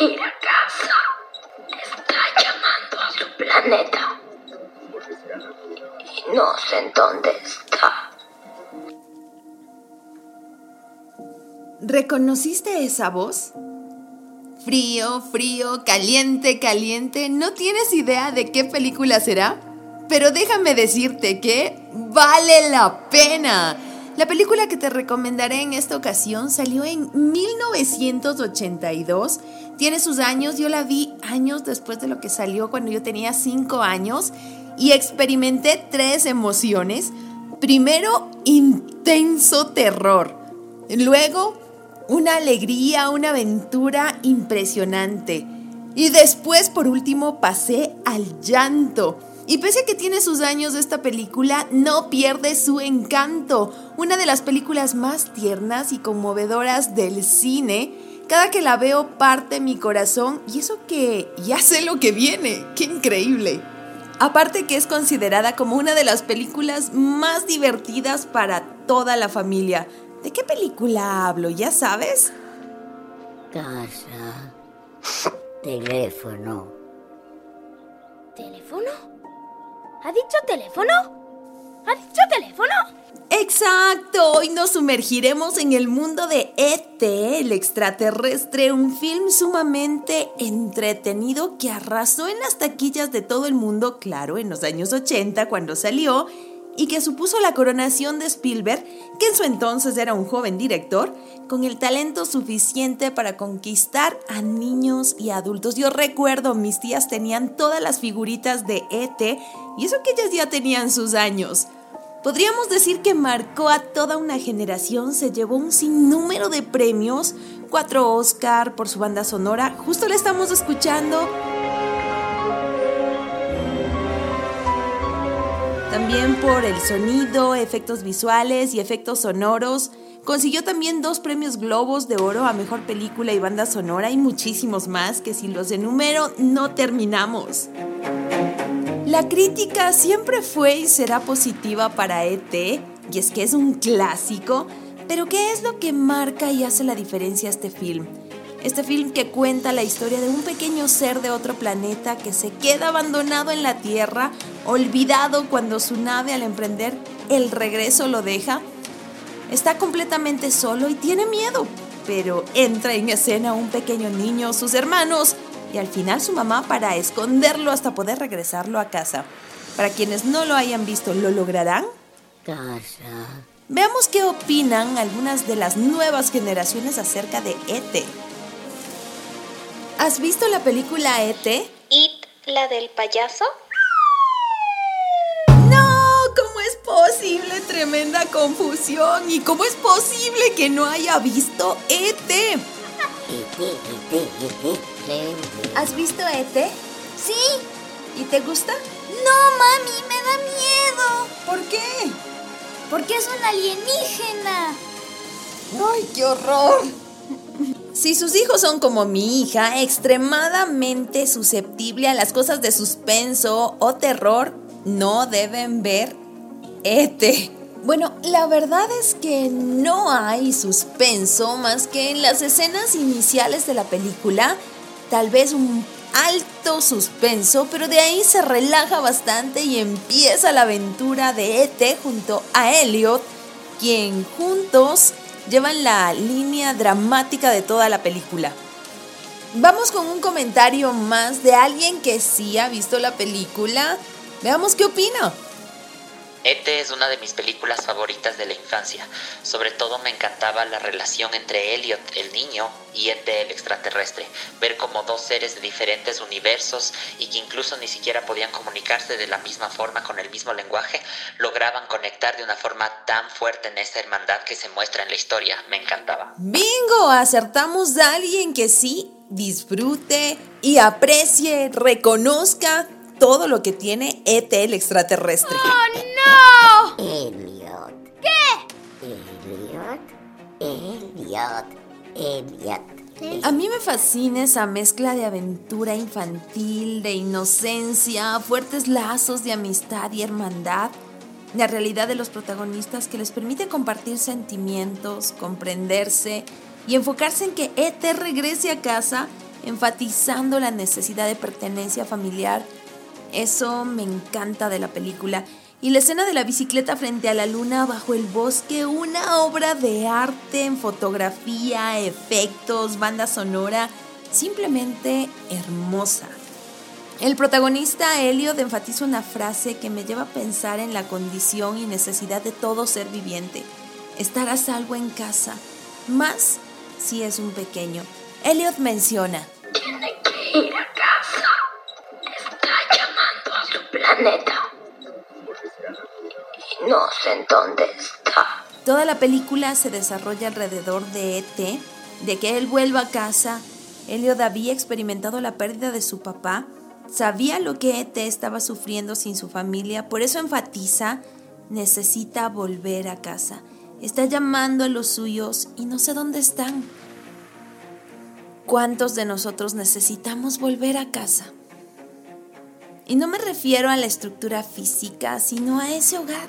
ir a casa. Está llamando a su planeta. Y no sé en dónde está. ¿Reconociste esa voz? Frío, frío, caliente, caliente. ¿No tienes idea de qué película será? Pero déjame decirte que vale la pena. La película que te recomendaré en esta ocasión salió en 1982. Tiene sus años, yo la vi años después de lo que salió cuando yo tenía 5 años y experimenté tres emociones. Primero, intenso terror. Luego, una alegría, una aventura impresionante. Y después, por último, pasé al llanto. Y pese a que tiene sus años esta película, no pierde su encanto. Una de las películas más tiernas y conmovedoras del cine. Cada que la veo parte mi corazón y eso que ya sé lo que viene. ¡Qué increíble! Aparte que es considerada como una de las películas más divertidas para toda la familia. ¿De qué película hablo? ¿Ya sabes? Casa. Teléfono. ¿Teléfono? ¿Ha dicho teléfono? ¿Ha dicho teléfono? Exacto, hoy nos sumergiremos en el mundo de ET, el extraterrestre, un film sumamente entretenido que arrasó en las taquillas de todo el mundo, claro, en los años 80 cuando salió, y que supuso la coronación de Spielberg, que en su entonces era un joven director, con el talento suficiente para conquistar a niños y adultos. Yo recuerdo, mis tías tenían todas las figuritas de ET, y eso que ellas ya tenían sus años. Podríamos decir que marcó a toda una generación, se llevó un sinnúmero de premios, cuatro Oscar por su banda sonora, justo la estamos escuchando. También por el sonido, efectos visuales y efectos sonoros. Consiguió también dos premios Globos de Oro a Mejor Película y Banda Sonora y muchísimos más que si los enumero no terminamos. La crítica siempre fue y será positiva para ET, y es que es un clásico, pero ¿qué es lo que marca y hace la diferencia a este film? Este film que cuenta la historia de un pequeño ser de otro planeta que se queda abandonado en la Tierra, olvidado cuando su nave al emprender el regreso lo deja. Está completamente solo y tiene miedo, pero entra en escena un pequeño niño, sus hermanos, y al final su mamá para esconderlo hasta poder regresarlo a casa. Para quienes no lo hayan visto, ¿lo lograrán? Casa. Veamos qué opinan algunas de las nuevas generaciones acerca de ET. ¿Has visto la película ET? ¿It, la del payaso? No, ¿cómo es posible? Tremenda confusión. ¿Y cómo es posible que no haya visto ET? ¿Has visto ET? Sí. ¿Y te gusta? No, mami, me da miedo. ¿Por qué? Porque es un alienígena. ¡Ay, qué horror! Si sus hijos son como mi hija, extremadamente susceptible a las cosas de suspenso o terror, no deben ver ET. Bueno, la verdad es que no hay suspenso más que en las escenas iniciales de la película, tal vez un alto suspenso, pero de ahí se relaja bastante y empieza la aventura de ET junto a Elliot, quien juntos llevan la línea dramática de toda la película. Vamos con un comentario más de alguien que sí ha visto la película. Veamos qué opina. ET es una de mis películas favoritas de la infancia. Sobre todo me encantaba la relación entre Elliot, el niño, y ET, el extraterrestre. Ver como dos seres de diferentes universos y que incluso ni siquiera podían comunicarse de la misma forma con el mismo lenguaje, lograban conectar de una forma tan fuerte en esa hermandad que se muestra en la historia. Me encantaba. Bingo, acertamos a alguien que sí disfrute y aprecie, reconozca todo lo que tiene ET, el extraterrestre. ¡Oh, no! Elliot. ¿Qué? Elliot. Elliot. Elliot. A mí me fascina esa mezcla de aventura infantil, de inocencia, fuertes lazos de amistad y hermandad, la realidad de los protagonistas que les permite compartir sentimientos, comprenderse y enfocarse en que ET regrese a casa enfatizando la necesidad de pertenencia familiar. Eso me encanta de la película. Y la escena de la bicicleta frente a la luna bajo el bosque, una obra de arte en fotografía, efectos, banda sonora, simplemente hermosa. El protagonista Elliot enfatiza una frase que me lleva a pensar en la condición y necesidad de todo ser viviente, estar a salvo en casa, más si es un pequeño. Elliot menciona, no sé en dónde está. Toda la película se desarrolla alrededor de ET, de que él vuelva a casa. Elliot había experimentado la pérdida de su papá, sabía lo que ET estaba sufriendo sin su familia, por eso enfatiza, necesita volver a casa. Está llamando a los suyos y no sé dónde están. ¿Cuántos de nosotros necesitamos volver a casa? Y no me refiero a la estructura física, sino a ese hogar,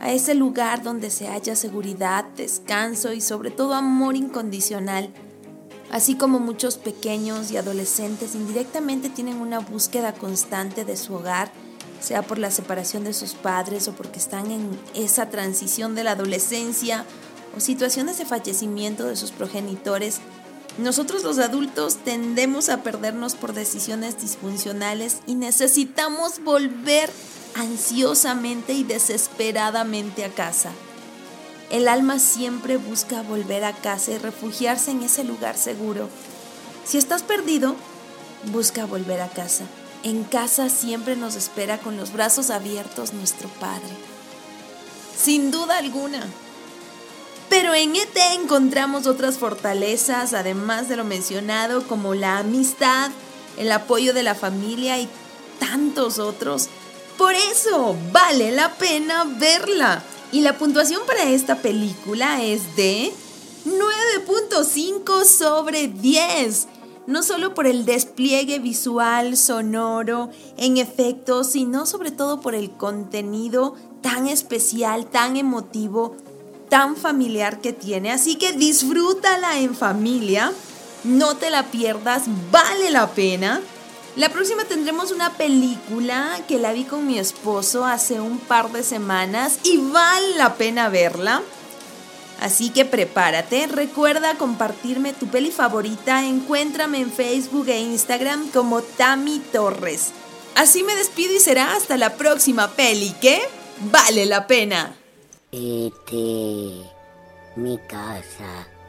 a ese lugar donde se halla seguridad, descanso y sobre todo amor incondicional. Así como muchos pequeños y adolescentes indirectamente tienen una búsqueda constante de su hogar, sea por la separación de sus padres o porque están en esa transición de la adolescencia o situaciones de fallecimiento de sus progenitores, nosotros los adultos tendemos a perdernos por decisiones disfuncionales y necesitamos volver ansiosamente y desesperadamente a casa. El alma siempre busca volver a casa y refugiarse en ese lugar seguro. Si estás perdido, busca volver a casa. En casa siempre nos espera con los brazos abiertos nuestro Padre. Sin duda alguna. Pero en ET encontramos otras fortalezas, además de lo mencionado, como la amistad, el apoyo de la familia y tantos otros. Por eso vale la pena verla. Y la puntuación para esta película es de 9.5 sobre 10. No solo por el despliegue visual, sonoro, en efectos, sino sobre todo por el contenido tan especial, tan emotivo, tan familiar que tiene. Así que disfrútala en familia. No te la pierdas, vale la pena. La próxima tendremos una película que la vi con mi esposo hace un par de semanas y vale la pena verla. Así que prepárate, recuerda compartirme tu peli favorita, encuéntrame en Facebook e Instagram como Tami Torres. Así me despido y será hasta la próxima peli que vale la pena. E.T. Mi casa.